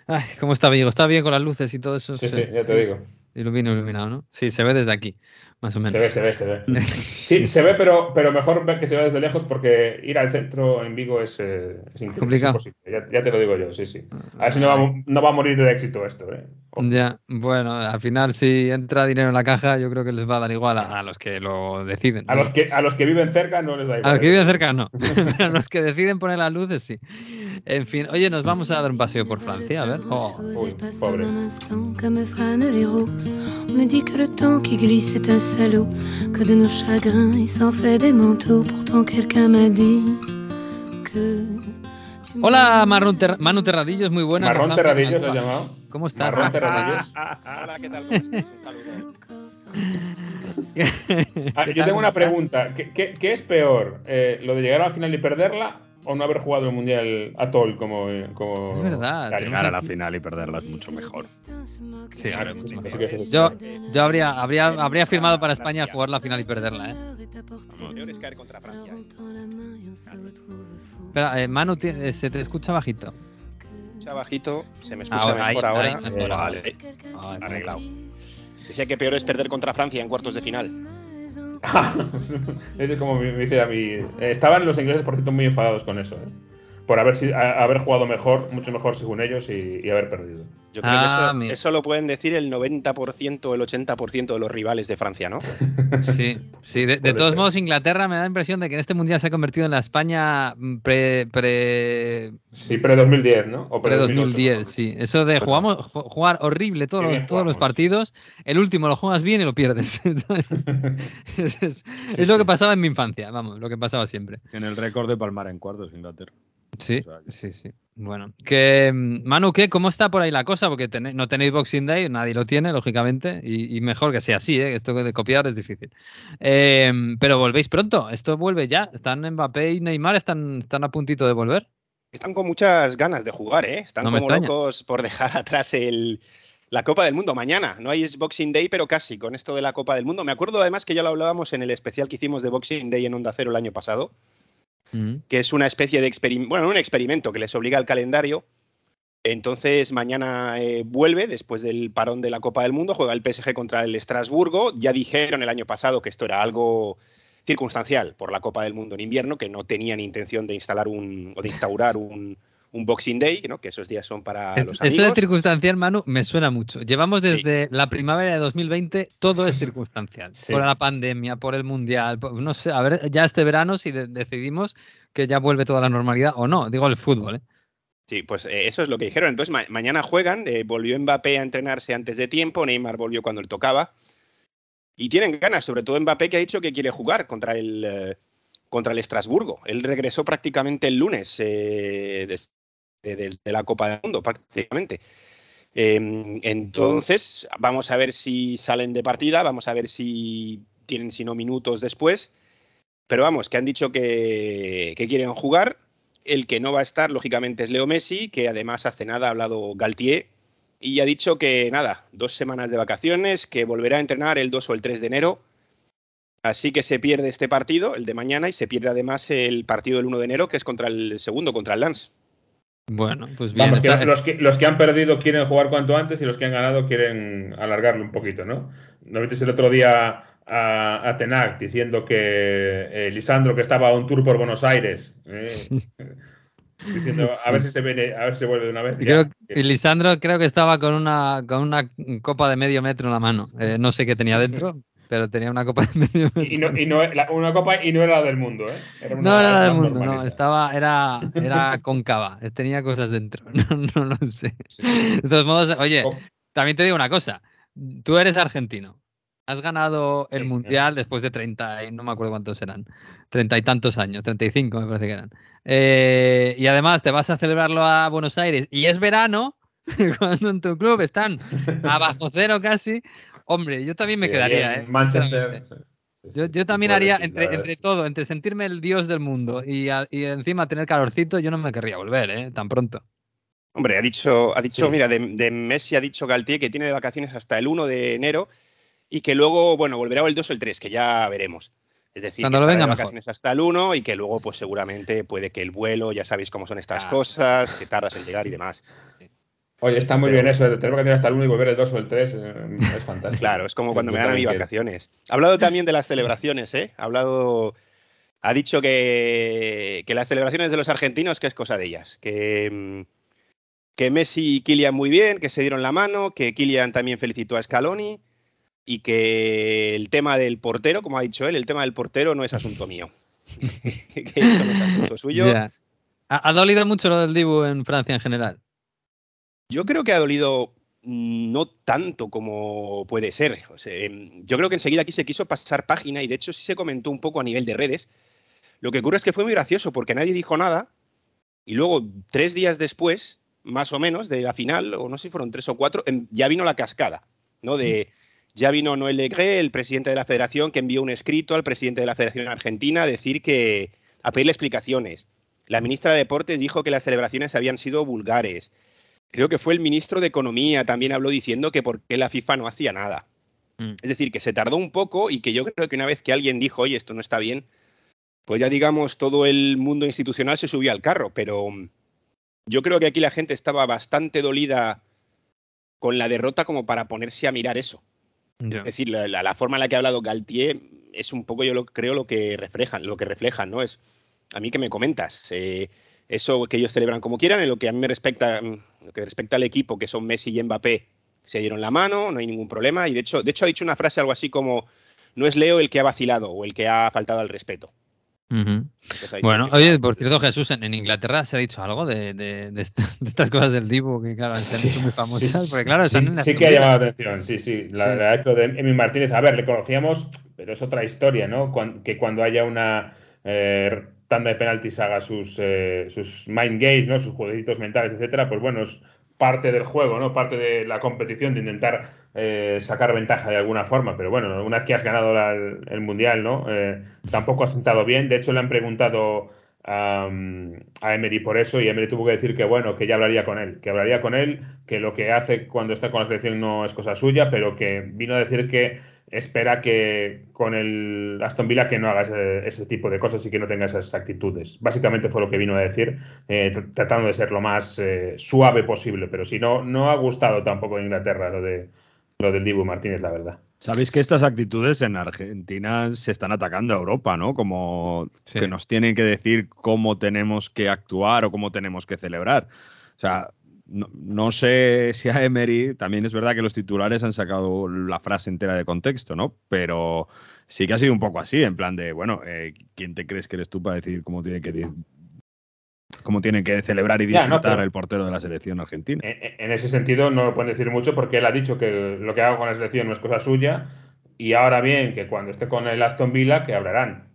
Ay, ¿cómo está Vigo? ¿Está bien con las luces y todo eso? Sí, sí, ya te digo. Ilumino, iluminado, ¿no? Sí, se ve desde aquí más o menos. Se ve, se ve, se ve. Sí, se ve, pero, pero mejor ver que se ve desde lejos porque ir al centro en Vigo es, eh, es complicado. Es ya, ya, te lo digo yo, sí, sí. A ver si no va, no va a morir de éxito esto. ¿eh? Ya, bueno, al final si entra dinero en la caja, yo creo que les va a dar igual a, a los que lo deciden. A, los que, a los que viven cerca no les da igual. A los que viven cerca no, pero a los que deciden poner las luces sí. En fin, oye, nos vamos a dar un paseo por Francia, a ver. Oh. Uy, pobre. salaud que de nos chagrins il s'en fait des manteaux. Pourtant quelqu'un m'a dit que. Hola Marrón Ter Manu Terradillos, muy buenas. Marrón Terradillos, ¿lo has llamado? ¿Cómo estás? Marrón Terradillos. Hola, ¿qué tal? Ah, yo tengo una pregunta. ¿Qué, qué, qué es peor? Eh, ¿Lo de llegar a la final y perderla o no haber jugado el mundial a Tol como, como. Es verdad. Llegar a la final y perderla es mucho mejor. Sí, claro, mucho mejor. Yo, yo habría, habría, habría firmado para España jugar la final y perderla, ¿eh? Lo peor es caer contra Francia. ¿eh? Espera, eh, Manu, se te escucha bajito. Escucha bajito, se me escucha ahora, mejor ahí, ahora. Ahí, mejor. vale, Vale, arreglado. Decía que peor es perder contra Francia en cuartos de final. es como dice a mí. Estaban los ingleses, por cierto, muy enfadados con eso. ¿eh? Por haber, a, haber jugado mejor, mucho mejor según ellos y, y haber perdido. Yo creo ah, que eso, eso, lo pueden decir el 90% o el 80% de los rivales de Francia, ¿no? Sí, sí. De, de todos modos, Inglaterra me da la impresión de que en este mundial se ha convertido en la España pre. pre... Sí, pre-2010, ¿no? O pre-2010, pre sí. Eso de jugamos, jugar horrible todos, sí, los, todos los partidos, el último lo juegas bien y lo pierdes. es, es, es lo que pasaba en mi infancia, vamos, lo que pasaba siempre. En el récord de Palmar en cuartos, Inglaterra. Sí, o sea, que... sí, sí. Bueno, que Manu, ¿qué? ¿Cómo está por ahí la cosa? Porque ten, no tenéis Boxing Day, nadie lo tiene, lógicamente, y, y mejor que sea así, ¿eh? Esto de copiar es difícil. Eh, pero volvéis pronto, esto vuelve ya. Están Mbappé y Neymar, están, están a puntito de volver. Están con muchas ganas de jugar, ¿eh? Están no como locos por dejar atrás el, la Copa del Mundo mañana. No hay Boxing Day, pero casi con esto de la Copa del Mundo. Me acuerdo además que ya lo hablábamos en el especial que hicimos de Boxing Day en Onda Cero el año pasado que es una especie de experimento, bueno, un experimento que les obliga al calendario. Entonces mañana eh, vuelve, después del parón de la Copa del Mundo, juega el PSG contra el Estrasburgo. Ya dijeron el año pasado que esto era algo circunstancial por la Copa del Mundo en invierno, que no tenían intención de instalar un o de instaurar un, un Boxing Day, ¿no? que esos días son para Es- los Eso de amigos. circunstancial, Manu, me suena mucho. Llevamos desde la primavera de 2020, todo es circunstancial. Sí. Por la pandemia, por el mundial, por- no sé, a ver, ya este verano si de- decidimos que ya vuelve toda la normalidad o no, digo el fútbol, ¿eh? Sí, pues eh, eso es lo que dijeron. Entonces ma- mañana juegan, eh, volvió Mbappé a entrenarse antes de tiempo, Neymar volvió cuando le tocaba. Y tienen ganas, sobre todo Mbappé que ha dicho que quiere jugar contra el, eh, contra el Estrasburgo. Él regresó prácticamente el lunes de, la Copa del Mundo, prácticamente. Eh, entonces, vamos a ver si salen de partida, vamos a ver si tienen, si no, minutos después. Pero vamos, que han dicho que, que quieren jugar. El que no va a estar, lógicamente, es Leo Messi, que además hace nada ha hablado Galtier y ha dicho que nada, dos semanas de vacaciones, que volverá a entrenar el 2 o el 3 de enero. Así que se pierde este partido, el de mañana, y se pierde además el partido del 1 de enero, que es contra el segundo, contra el Lance. Bueno, pues bien. Vamos, que está- los, que, los que han perdido quieren jugar cuanto antes y los que han ganado quieren alargarlo un poquito, ¿no? ¿No viste el otro día a, a Tenac diciendo que eh, Lisandro, que estaba a un tour por Buenos Aires, eh, diciendo a ver si se viene, a ver si se vuelve de una vez. Y ya. creo- y Lisandro creo que estaba con una, con una copa de medio metro en la mano. Eh, no sé qué tenía dentro, pero tenía una copa de. Y no, y no- la- una copa y no era la del mundo, ¿eh? Era una- No era la del mundo, no, normalita. estaba, era, era cóncava, tenía cosas dentro, no, no lo sé. De todos modos, oye, Oh. también te digo una cosa, tú eres argentino, has ganado el Sí, Mundial después de 30, y no me acuerdo cuántos eran, treinta y tantos años, 35 me parece que eran. Eh, y además te vas a celebrarlo a Buenos Aires y es verano, cuando en tu club están a bajo cero casi, hombre, yo también me Sí, quedaría, en ¿eh? Manchester. sí, sí, Yo, sí, yo sí, también haría, entre, todo, entre sentirme el dios del mundo y, a- y encima tener calorcito, yo no me querría volver, ¿eh? Tan pronto. Hombre, ha dicho, ha dicho Sí. mira, de, de Messi ha dicho Galtier que tiene de vacaciones hasta el 1 de enero y que luego, bueno, volverá o el 2 o el 3, que ya veremos. Es decir, Cuando que lo venga de mejor. vacaciones hasta el 1 y que luego, pues seguramente puede que el vuelo, ya sabéis cómo son estas Ah. cosas, que tardas en llegar y demás. Oye, está muy Pero- bien eso de tener vacaciones hasta el 1 y volver el 2 o el 3. es fantástico. Claro, es como cuando me dan a quiero. vacaciones. Ha hablado también de las celebraciones, ¿eh? Ha hablado. Ha dicho que, que las celebraciones de los argentinos, que es cosa de ellas. Que, mm, que Messi y Kylian muy bien, que se dieron la mano, que Kylian también felicitó a Scaloni y que el tema del portero, como ha dicho él, el tema del portero no es asunto mío. que eso no es asunto suyo. Ya. Ha, ha dolido mucho lo del Dibu en Francia en general. Yo creo que ha dolido mm, no tanto como puede ser. O sea, em, yo creo que enseguida aquí se quiso pasar página y de hecho sí se comentó un poco a nivel de redes. Lo que ocurre es que fue muy gracioso porque nadie dijo nada y luego tres días después, más o menos, de la final, o no sé si fueron tres o cuatro, em, ya vino la cascada, ¿no? De, ya vino Noel Legré, el presidente de la federación, que envió un escrito al presidente de la Federación Argentina a decir que, a pedirle explicaciones. La ministra de Deportes dijo que las celebraciones habían sido vulgares. Creo que fue el ministro de Economía también habló diciendo que por qué la FIFA no hacía nada. Mm. Es decir, que se tardó un poco y que yo creo que una vez que alguien dijo, oye, esto no está bien, pues ya digamos todo el mundo institucional se subió al carro. Pero mm, yo creo que aquí la gente estaba bastante dolida con la derrota como para ponerse a mirar eso. Es decir, la, la- la forma en la que ha hablado Galtier es un poco, yo lo, creo, lo que reflejan, lo que reflejan, ¿no? Es a mí que me comentas. eh, eso que ellos celebran como quieran, en lo que a mí me respecta, mm, lo que respecta al equipo, que son Messi y Mbappé, se dieron la mano, no hay ningún problema. Y de hecho, de hecho ha dicho una frase algo así como no es Leo el que ha vacilado o el que ha faltado al respeto. Bueno, que- oye, por cierto, Jesús, en, en Inglaterra se ha dicho algo de, de- de esta- de estas cosas del Dibu, que claro, se han hecho muy famosas, porque claro, están sí, en la sí que ha llamado la atención, sí, sí. La, Sí. la hecho de Emi Martínez, a ver, le conocíamos, pero es otra historia, ¿no? Que cuando haya una eh, tanda de penaltis haga sus, eh, sus mind games, ¿no? Sus jueguitos mentales, etcétera, pues bueno, es parte del juego, ¿no? Parte de la competición, de intentar eh, sacar ventaja de alguna forma. Pero bueno, una vez que has ganado el, Mundial, ¿no? Eh, tampoco ha sentado bien. De hecho, le han preguntado a, a Emery por eso y Emery tuvo que decir que bueno, que ya hablaría con él, que hablaría con él, que lo que hace cuando está con la selección no es cosa suya, pero que vino a decir que espera que con el Aston Villa que no haga ese, ese tipo de cosas y que no tenga esas actitudes. Básicamente fue lo que vino a decir, eh, tr- tratando de ser lo más eh, suave posible, pero si no, no ha gustado tampoco en Inglaterra lo de lo del Dibu Martínez, la verdad. Sabéis que estas actitudes en Argentina se están atacando a Europa, ¿no? Como Sí. que nos tienen que decir cómo tenemos que actuar o cómo tenemos que celebrar. O sea, no, no sé si a Emery, también es verdad que los titulares han sacado la frase entera de contexto, ¿no? Pero sí que ha sido un poco así, en plan de, bueno, eh, ¿quién te crees que eres tú para decir cómo tiene que, cómo tiene que celebrar y Ya, no, disfrutar el portero de la selección argentina? En, en ese sentido no lo pueden decir mucho porque él ha dicho que lo que hago con la selección no es cosa suya y ahora bien que cuando esté con el Aston Villa que hablarán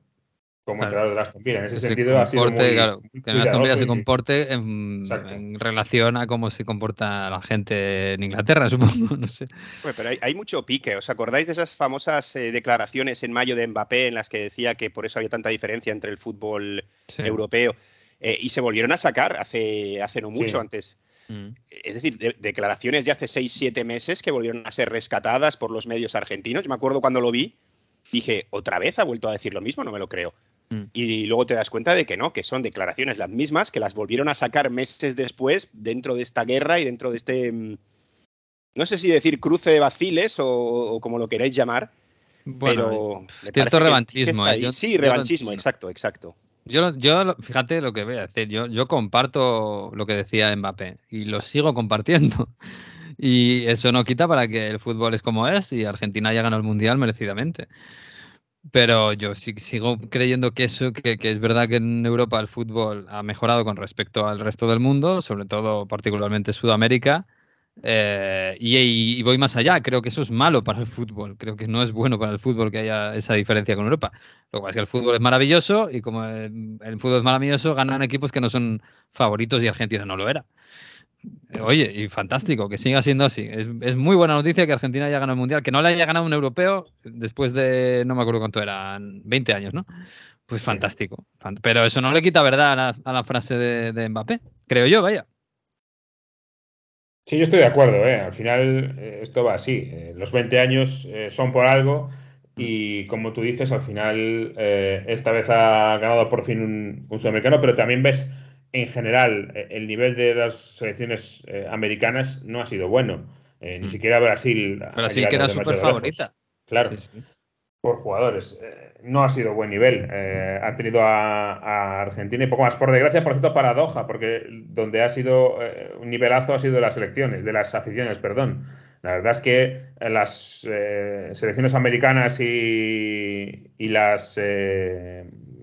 como Claro. entrenador del Aston Villa. En ese se sentido ha sido comporte, muy, claro, muy que en Aston Villa se comporte en, relación a cómo se comporta la gente en Inglaterra, supongo, no sé. Pero hay, hay mucho pique. ¿Os acordáis de esas famosas eh, declaraciones en mayo de Mbappé en las que decía que por eso había tanta diferencia entre el fútbol Sí. europeo? Eh, y se volvieron a sacar hace, hace no mucho Sí. antes. Mm. Es decir, de- declaraciones de hace 6-7 meses que volvieron a ser rescatadas por los medios argentinos. Yo me acuerdo cuando lo vi, dije, ¿otra vez ha vuelto a decir lo mismo? No me lo creo. Mm. Y luego te das cuenta de que no, que son declaraciones las mismas, que las volvieron a sacar meses después dentro de esta guerra y dentro de este, mm, no sé si decir cruce de vaciles o, o como lo queráis llamar, Bueno, pero... me cierto revanchismo, ¿eh? Yo- sí, revanchismo, exacto, exacto. Yo, yo fíjate lo que voy a decir. Yo, yo comparto lo que decía Mbappé y lo sigo compartiendo. Y eso no quita para que el fútbol es como es y Argentina haya ganado el mundial merecidamente. Pero yo sigo creyendo que eso, que, es verdad que en Europa el fútbol ha mejorado con respecto al resto del mundo, sobre todo particularmente Sudamérica. eh, y, voy más allá, creo que eso es malo para el fútbol. Creo que no es bueno para el fútbol que haya esa diferencia con Europa. Lo pasa es que el fútbol es maravilloso y como el fútbol es maravilloso, ganan equipos que no son favoritos y Argentina no lo era. Oye, y fantástico, que siga siendo así. Es, es muy buena noticia que Argentina haya ganado el Mundial, que no le haya ganado un europeo después de, no me acuerdo cuánto eran, 20 años, ¿no? Pues fantástico. Fan- Pero eso no le quita verdad a la, a la frase de, de Mbappé, creo yo, vaya. Sí, yo estoy de acuerdo, ¿eh? Al final eh, esto va así. Eh, los 20 años eh, son por algo y como tú dices, al final eh, esta vez ha ganado por fin un, un sudamericano, pero también ves en general eh, el nivel de las selecciones eh, americanas no ha sido bueno. Eh, ni Mm. siquiera Brasil. Brasil, que era súper favorita. Claro Sí, sí. por jugadores. Eh, no ha sido buen nivel. Ha tenido a, a Argentina y poco más. Por desgracia, por cierto, paradoja, porque donde ha sido un nivelazo ha sido de las selecciones, de las aficiones, perdón. La verdad es que las selecciones americanas y, y las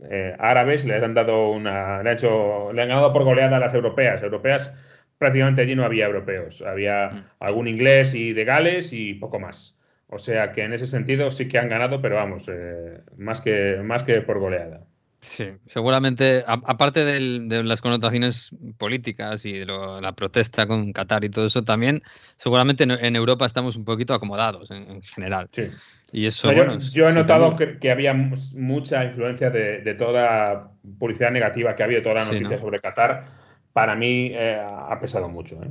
eh, árabes le han dado una. Le han, hecho, le han ganado por goleada a las europeas. Europeas prácticamente allí no había europeos. Había Mm. algún inglés y de Gales y poco más. O sea que en ese sentido sí que han ganado, pero vamos, eh, más, que, más que por goleada. Sí, seguramente, a- aparte del- de las connotaciones políticas y de lo- la protesta con Qatar y todo eso, también seguramente en, en Europa estamos un poquito acomodados en, en general. Sí. Y eso, O sea, yo, bueno, es- yo he sí, notado que, que había mu- mucha influencia de, de toda publicidad negativa que ha habido, toda la Sí, noticia ¿no? sobre Qatar. Para mí eh, ha pesado mucho. ¿eh?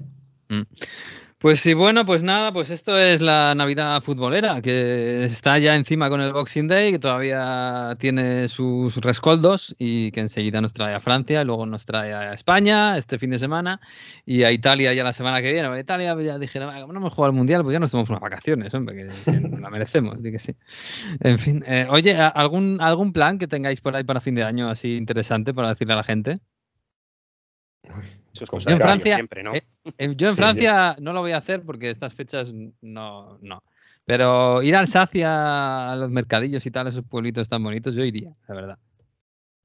Mm. Pues sí, bueno, pues nada, pues esto es la Navidad futbolera, que está ya encima con el Boxing Day, que todavía tiene sus rescoldos y que enseguida nos trae a Francia, luego nos trae a España este fin de semana y a Italia ya la semana que viene. Italia ya dijeron, "Ah, como no hemos jugado al Mundial, pues ya nos tomamos unas vacaciones, hombre, que, la merecemos, di que sí. En fin, eh, oye, ¿a- ¿algún, ¿algún plan que tengáis por ahí para fin de año así interesante para decirle a la gente? Eso es Yo cosa en de Francia- siempre, ¿no? eh, Eh, Yo en Sí, Francia no lo voy a hacer porque estas fechas no, no. Pero ir a Alsacia, a los mercadillos y tal, esos pueblitos tan bonitos, yo iría, la verdad.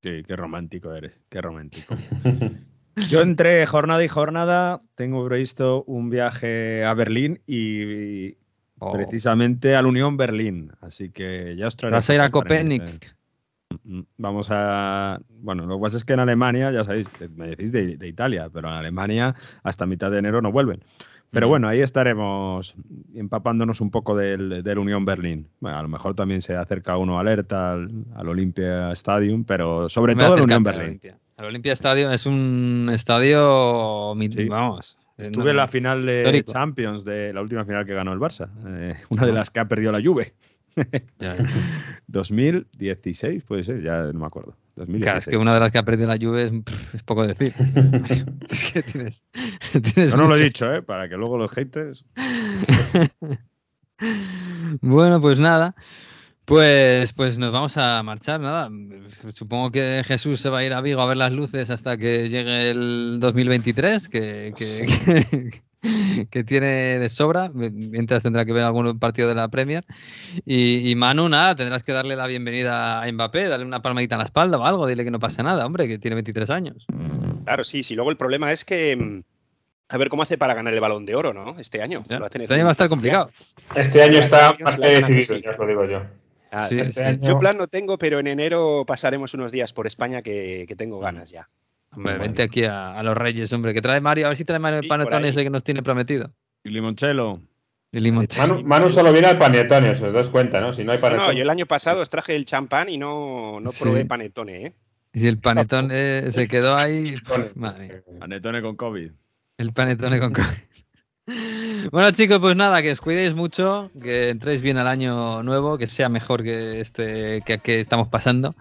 Sí, qué romántico eres, qué romántico. Yo entre jornada y jornada tengo previsto un viaje a Berlín y Oh. precisamente al Unión Berlín. Así que ya os traeré. Vas a ir a Copenhague. Vamos a. Bueno, lo que pasa es que en Alemania, ya sabéis, me decís de, de Italia, pero en Alemania hasta mitad de enero no vuelven. Pero bueno, ahí estaremos empapándonos un poco del, del Unión Berlín. Bueno, a lo mejor también se acerca uno alerta al, al Olympia Stadium, pero sobre Me todo el acercarte Unión al Berlín. Olimpia. El Olimpia Stadium es un estadio, Sí. vamos. Estuve en la final de histórico. Champions, de la última final que ganó el Barça. eh, una de las que ha perdido la Juve. Ya, 2016, puede ser, ya no me acuerdo. 2016. Claro, es que una de las que ha perdido la Juve es, pff, es poco decir. es que tienes, tienes Yo no lo he dicho, ¿eh? Para que luego los haters. Bueno, pues nada. Pues, pues nos vamos a marchar, nada. Supongo que Jesús se va a ir a Vigo a ver las luces hasta que llegue el 2023, que, que, que, que tiene de sobra, mientras tendrá que ver algún partido de la Premier. Y, y, Manu, nada, tendrás que darle la bienvenida a Mbappé, darle una palmadita en la espalda o algo, dile que no pasa nada, hombre, que tiene 23 años. Claro, sí, sí. Luego el problema es que mm, a ver cómo hace para ganar el balón de oro, ¿no? Este año. Ya, este año va a estar complicado. Este año está más que decidido, ya os lo digo yo. Ah, sí, este sí. Año... Yo plan no tengo, pero en enero pasaremos unos días por España que, que tengo ganas ya. Hombre, vente aquí a, a, los Reyes, hombre, que trae Mario, a ver si trae Mario el sí, panetone ese que nos tiene prometido. Y limonchelo. Y limonchelo. Manu, Manu, solo viene al panetone, os das cuenta, ¿no? Si no hay panetone. No, yo el año pasado os traje el champán y no, no probé sí. panetone, ¿eh? Y si el panetone se quedó ahí. Madre. Panetone con COVID. El panetone con COVID. Bueno chicos, pues nada, que os cuidéis mucho, que entréis bien al año nuevo, que sea mejor que este que, que estamos pasando.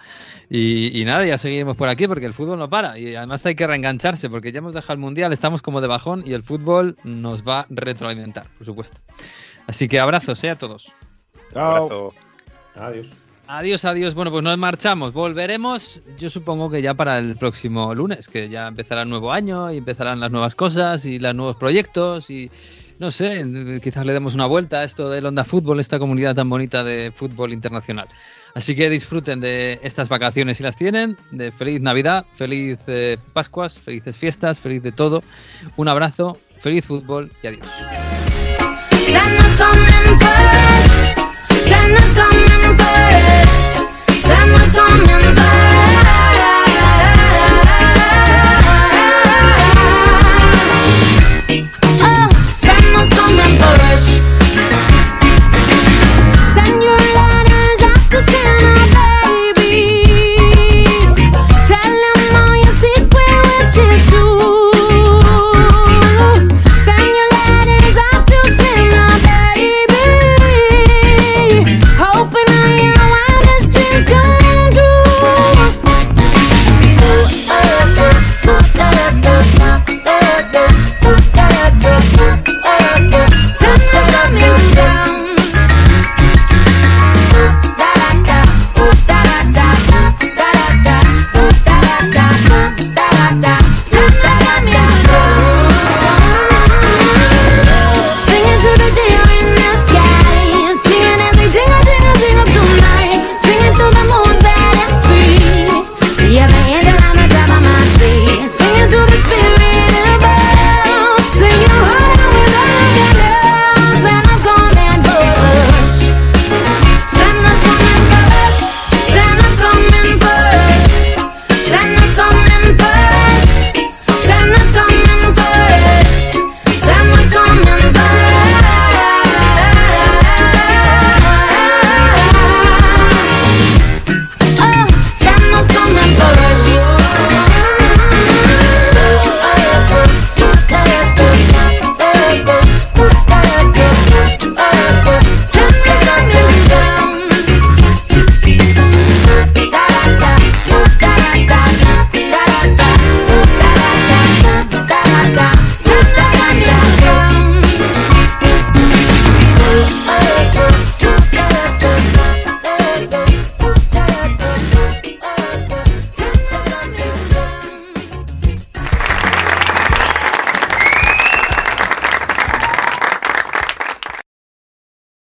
Y, y, nada, ya seguiremos por aquí porque el fútbol no para. Y además hay que reengancharse porque ya hemos dejado el mundial, estamos como de bajón y el fútbol nos va a retroalimentar, por supuesto. Así que abrazos ¿eh? a todos. Chao. Abrazo. Adiós. Adiós, adiós. Bueno, pues nos marchamos. Volveremos, yo supongo que ya para el próximo lunes, que ya empezará el nuevo año y empezarán las nuevas cosas y los nuevos proyectos y no sé, quizás le demos una vuelta a esto del Onda Fútbol, esta comunidad tan bonita de fútbol internacional. Así que disfruten de estas vacaciones si las tienen, de feliz Navidad, feliz eh, Pascuas, felices fiestas, feliz de todo. Un abrazo, feliz fútbol y adiós. Coming